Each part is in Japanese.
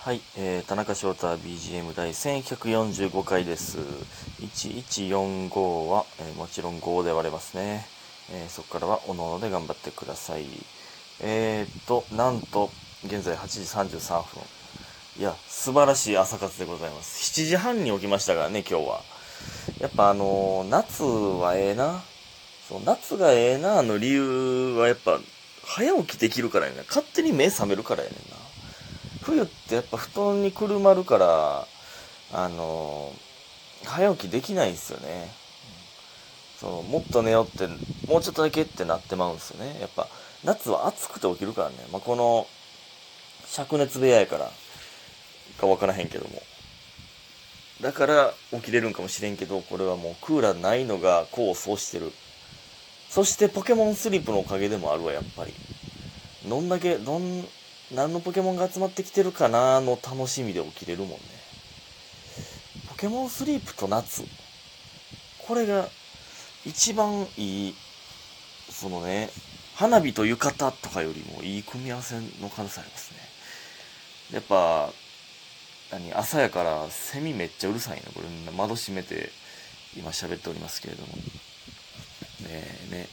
はい、えー、田中翔太 BGM 第1145回です。1145は、えーもちろん5で割れますね。えーそこからはおのおので頑張ってください。えーっと、なんと、現在8時33分。いや、素晴らしい朝活でございます。7時半に起きましたからね、今日は。やっぱあのー夏はええな。そう、夏がええなあの理由はやっぱ、早起きできるからやねんな。勝手に目覚めるからやねんな。冬ってやっぱ布団にくるまるから、あのー早起きできないんですよね。そのもっと寝ようって、もうちょっとだけってなってまうんですよね。やっぱ、夏は暑くて起きるからね。まあ、この、灼熱部屋やから、かわからへんけども。だから起きれるんかもしれんけど、これはもうクーラーないのが功を奏してる。そしてポケモンスリープのおかげでもあるわ、やっぱり。どんだけ、どん、何のポケモンが集まってきてるかなの楽しみで起きれるもんね。ポケモンスリープと夏。これが一番いい、そのね、花火と浴衣とかよりもいい組み合わせの可能性ありますね。やっぱ、何、朝やからセミめっちゃうるさいね。これ窓閉めて今喋っておりますけれども。ねえね。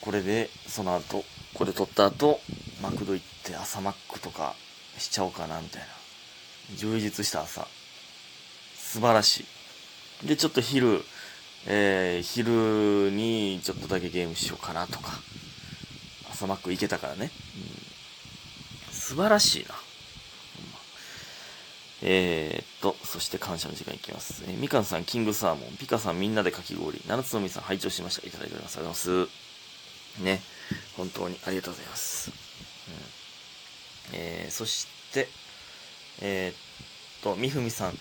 これで、その後、これ撮った後、マクド行って朝マックとかしちゃおうかなみたいな。充実した朝。素晴らしい。で、ちょっと昼、えー、昼にちょっとだけゲームしようかなとか。朝マック行けたからね。うん、素晴らしいな。えー、っと、そして感謝の時間いきます。えーみかんさん、キングサーモン、ピカさん、みんなでかき氷、七つのみさん、拝聴しました。いただいております。ありがとうございます。ね。本当にありがとうございます。えー、そして、えー、っと、みふみさん。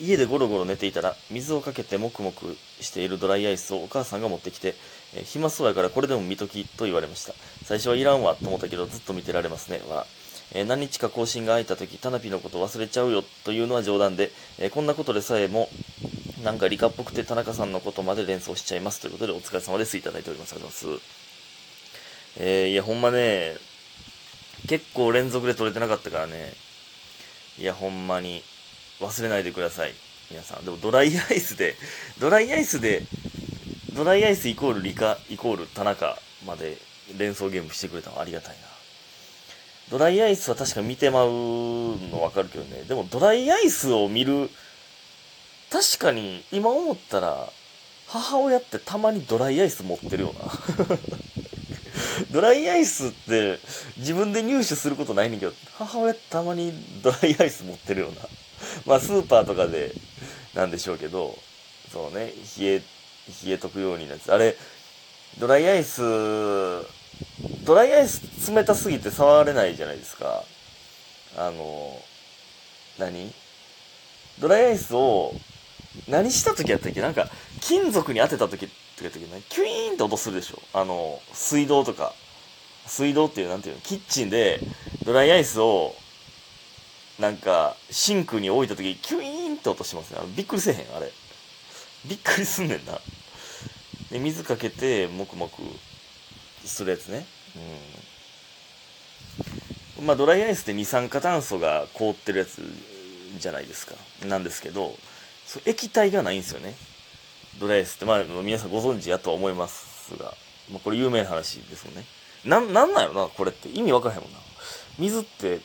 家でゴロゴロ寝ていたら、水をかけてもくもくしているドライアイスをお母さんが持ってきて、えー暇そうやからこれでも見ときと言われました。最初はいらんわと思ったけど、ずっと見てられますね。わら。えー何日か更新が空いた時、タナピのこと忘れちゃうよというのは冗談で、えーこんなことでさえも、なんか理科っぽくて田中さんのことまで連想しちゃいますということでお疲れ様ですいただいております。ありがとうございます。えーいや、ほんまね、結構連続で撮れてなかったからね、いや、ほんまに、忘れないでください。皆さん。でも、ドライ アイスで、ドライアイスで、ドライアイスイコール理科イコール田中まで連想ゲームしてくれたのありがたいな。ドライアイスは確か見てまうのわかるけどね。でも、ドライアイスを見る、確かに、今思ったら、母親ってたまにドライアイス持ってるよな。ドライアイスって自分で入手することないねんけど、母親たまにドライアイス持ってるような。まあスーパーとかでなんでしょうけど、そうね、冷え、冷えとくようになやつ。あれ、ドライアイス、ドライアイス冷たすぎて触れないじゃないですか。あの、何？ドライアイスを何した時やったっけ？なんか、金属に当てた時ってやったっけ、キュイーンって音するでしょ？あの、水道とか。水道っていう、なんていうの、キッチンでドライアイスを、なんか、シンクに置いた時、キュイーンって音しますね。あのびっくりせえへんあれ。びっくりすんねんな。で、水かけて、もくもくするやつね。うん。まあ、ドライアイスって二酸化炭素が凍ってるやつじゃないですか。なんですけど、そう液体がないんですよね。ドライアイスって、まあ、皆さんご存知やとは思いますが、まあ、これ有名な話ですもんね。なん、なんなんやろな、これって。意味わからへんもんな。水って、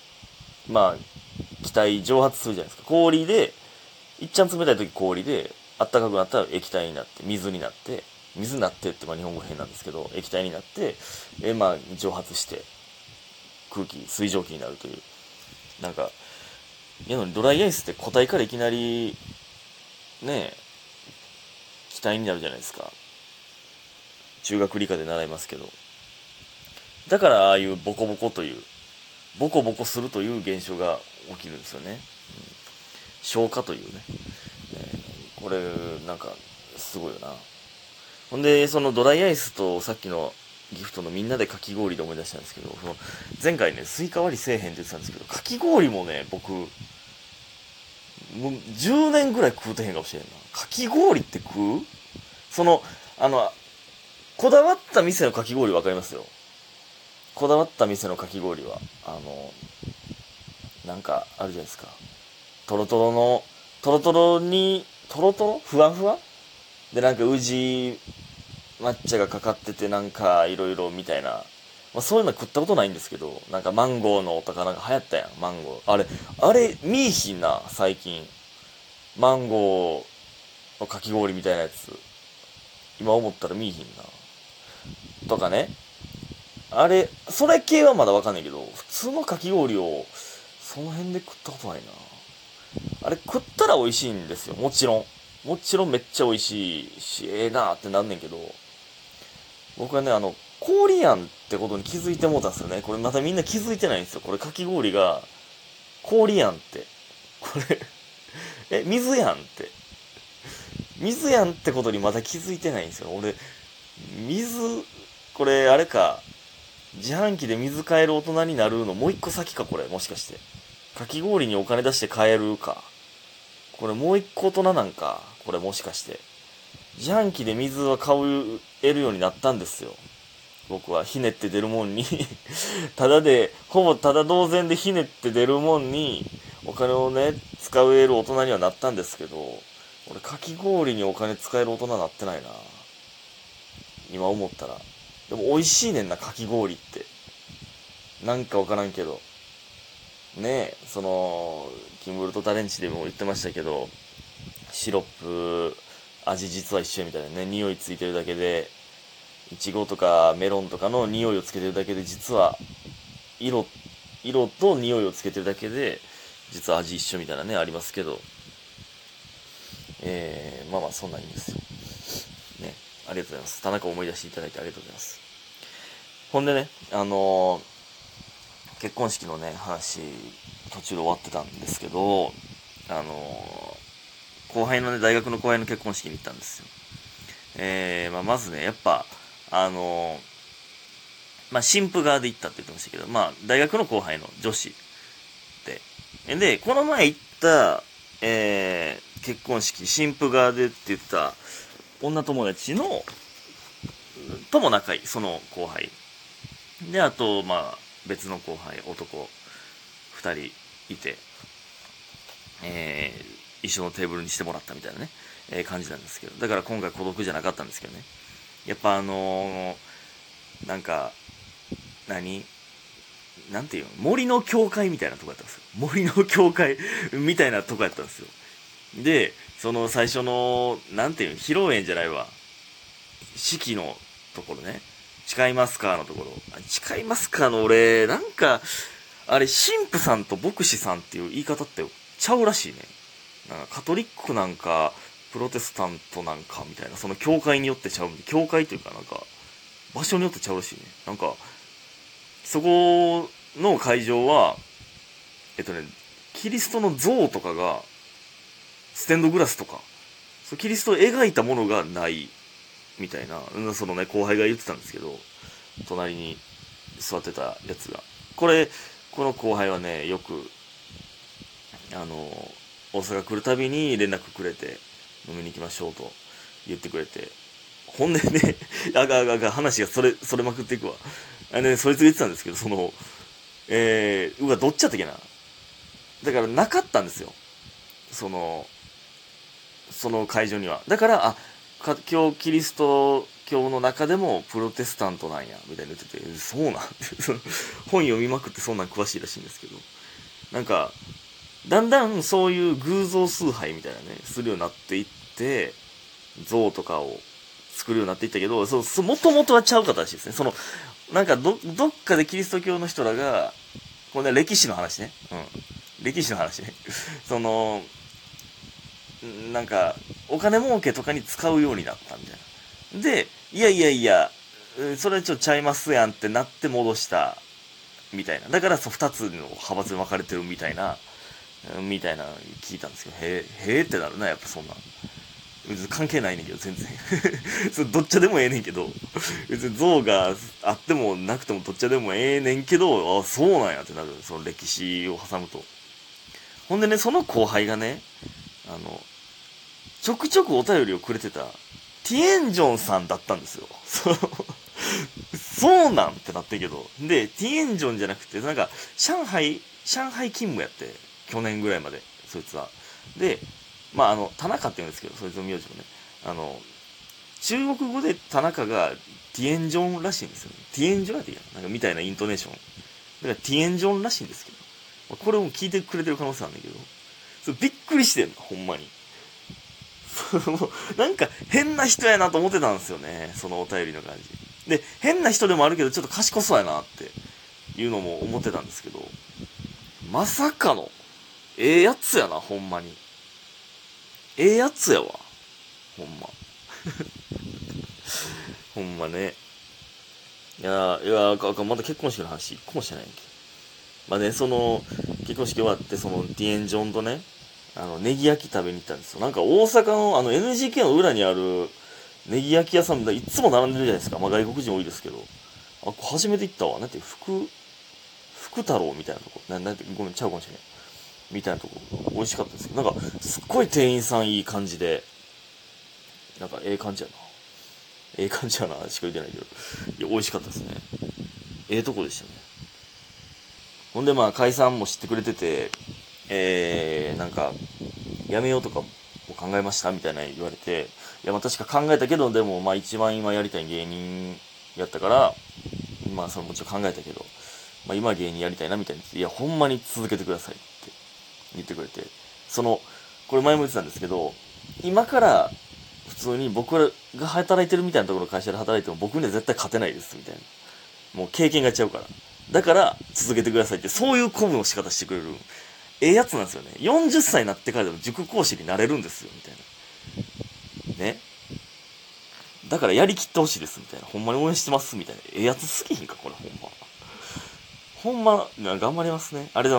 まあ、気体蒸発するじゃないですか。氷で、いっちゃん冷たい時氷で、あったかくなったら液体になって、水になって、水になってって、まあ日本語変なんですけど、液体になって、え、まあ蒸発して、空気、水蒸気になるという。なんか、いやのにドライアイスって固体からいきなり、ねえ、気体になるじゃないですか。中学理科で習いますけど。だからああいうボコボコという、ボコボコするという現象が起きるんですよね。うん、昇華というね。えーこれ、なんか、すごいよな。ほんで、そのドライアイスとさっきのギフトのみんなでかき氷で思い出したんですけど、その前回ね、スイカ割りせえへんって言ってたんですけど、かき氷もね、僕、もう10年ぐらい食うてへんかもしれんな。かき氷って食う？その、あの、こだわった店のかき氷わかりますよ。こだわった店のかき氷は、あの、なんかあるじゃないですか。トロトロの、トロトロに、トロトロ？ふわふわ？で、なんか宇治抹茶がかかってて、なんかいろいろみたいな。まあ、そういうの食ったことないんですけど、なんかマンゴーのとかなんか流行ったやん、マンゴー。あれ、あれ、見いひんな、最近。マンゴーのかき氷みたいなやつ。今思ったら見いひんな。とかね。あれ、それ系はまだわかんないけど、普通のかき氷を、その辺で食ったことないな。あれ食ったら美味しいんですよ、もちろん。もちろんめっちゃ美味しいし、ええー、なーってなんねんけど、僕はね、あの、氷やんってことに気づいてもうたんですよね。これまたみんな気づいてないんですよ。これかき氷が、氷やんって。これえ、水やんって。水やんってことにまだ気づいてないんですよ。俺、水、これあれか、自販機で水買える大人になるのもう一個先か、これ。もしかして。かき氷にお金出して買えるか。これもう一個大人なんか。これもしかして。自販機で水は買えるようになったんですよ。僕はひねって出るもんに ただで、ほぼただ同然でひねって出るもんに、お金をね、使える大人にはなったんですけど、俺かき氷にお金使える大人になってないな。今思ったら。でも美味しいねんな、かき氷って。なんかわからんけど。ねえ、その、キンブルトタレンチでも言ってましたけど、シロップ、味実は一緒みたいなね、匂いついてるだけで、いちごとかメロンとかの匂いをつけてるだけで、実は、色、色と匂いをつけてるだけで、実は味一緒みたいなね、ありますけど、えー、まあまあそんなんいいんですよ。ね、ありがとうございます。田中を思い出していただいてありがとうございます。ほんでね、あのー、結婚式のね、話、途中で終わってたんですけど、あのー、後輩のね、大学の後輩の結婚式に行ったんですよ。えー、まあ、まずね、やっぱ、あのまあ、新婦側で行ったって言ってましたけど、まあ、大学の後輩の女子で。で、この前行った、えー、結婚式、新婦側でって言った女友達の、とも仲いい、その後輩。で、あと、まあ、別の後輩、男、二人いて、えー、一緒のテーブルにしてもらったみたいなね、えー、感じなんですけど、だから今回孤独じゃなかったんですけどね。やっぱあのー、なんか、何？なんていうの？森の教会みたいなとこやったんですよ。森の教会みたいなとこやったんですよ。で、その最初の、なんていうの？披露宴じゃないわ。式のところね。誓いますかのところ。誓いますかの俺、なんか、あれ、神父さんと牧師さんっていう言い方ってちゃうらしいね。なんかカトリックなんか、プロテスタントなんかみたいな、その教会によってちゃう、教会というかなんか、場所によってちゃうらしいね。なんか、そこの会場は、えっとね、キリストの像とかが、ステンドグラスとか、そキリストを描いたものがない、みたいな、そのね、後輩が言ってたんですけど、隣に座ってたやつが。これ、この後輩はね、よく、あの、大阪来るたびに連絡くれて、飲みに行きましょうと言ってくれて、ほんでね、あがあがが話がそれ、それまくっていくわ。あれね、そいつが言ってたんですけど、その、えー、うわ、どっちやったっけな。だからなかったんですよ。その、その会場には。だから、あ、か今日キリスト教の中でもプロテスタントなんや、みたいな言ってて、そうなん？本読みまくってそんなん詳しいらしいんですけど。なんか、だんだんそういう偶像崇拝みたいなね、するようになっていって、像とかを作るようになっていったけど、そう、もともとはちゃうかったらしいですね。その、なんかど、どっかでキリスト教の人らが、これね、歴史の話ね。うん。歴史の話ね。その、なんか、お金儲けとかに使うようになったみたいな。で、いやいやいや、それちょっとちゃいますやんってなって戻した、みたいな。だから、そう、二つの派閥に分かれてるみたいな、みたいな聞いたんですけど、へえ、へえってなるな、やっぱそんな。別に関係ないねんけど、全然。それどっちでもええねんけど、別に像があってもなくてもどっちでもええねんけど、あ、そうなんやってなる。その歴史を挟むと。ほんでね、その後輩がね、あの、ちょくちょくお便りをくれてた、ティエンジョンさんだったんですよ。そうなんってなってんけど。で、ティエンジョンじゃなくて、なんか、上海、上海勤務やって去年ぐらいまでそいつは。でまああの田中って言うんですけどそいつの名字もね。あの中国語で田中がティエンジョンらしいんですよ、ね、ティエンジョンやてやなんかみたいなイントネーション。だからティエンジョンらしいんですけど。まあこれも聞いてくれてる可能性あるんだけど。そびっくりしてんの。ほんまに。なんか変な人やなと思ってたんですよね。そのお便りの感じ。で変な人でもあるけどちょっと賢そうやなっていうのも思ってたんですけど。まさかの。ええやつやなほんまにええやつやわほんま ほんまね。いやいやまだ結婚式の話、一個もしてないんけ。まあね、その、結婚式終わって、その、ディエンジョンとね、あの、ネギ焼き食べに行ったんですよ。なんか大阪の、あの、NGK の裏にある、ネギ焼き屋さんでいつも並んでるじゃないですか。まあ外国人多いですけど。あ、初めて行ったわ。なんて、福、福太郎みたいなとこ。ななんて、ごめん、ちゃうかもしれない。みたいなとこ、美味しかったですけど、なんか、すっごい店員さんいい感じで、なんか、ええ感じやな。ええ感じやな、しか言ってないけど。いや、美味しかったですね。ええとこでしたね。ほんで、まあ、解散も知ってくれてて、えー、なんか、やめようとかも考えましたみたいな言われて、いや、まあ確か考えたけど、でも、まあ一番今やりたい芸人やったから、まあそのもちろん考えたけど、まあ今芸人やりたいなみたいな。いや、ほんまに続けてください言ってくれて、その、これ前も言ってたんですけど、今から普通に僕が働いてるみたいなところの会社で働いても僕には絶対勝てないですみたいな。もう経験がちゃうから。だから続けてくださいって、そういう鼓舞の仕方してくれる。ええやつなんですよね。40歳になってからでも塾講師になれるんですよ、みたいな。ね。だからやりきってほしいです、みたいな。ほんまに応援してます、みたいな。ええやつすぎひんか、これ、ほんま。ほんま、頑張りますね。ありがとうございます。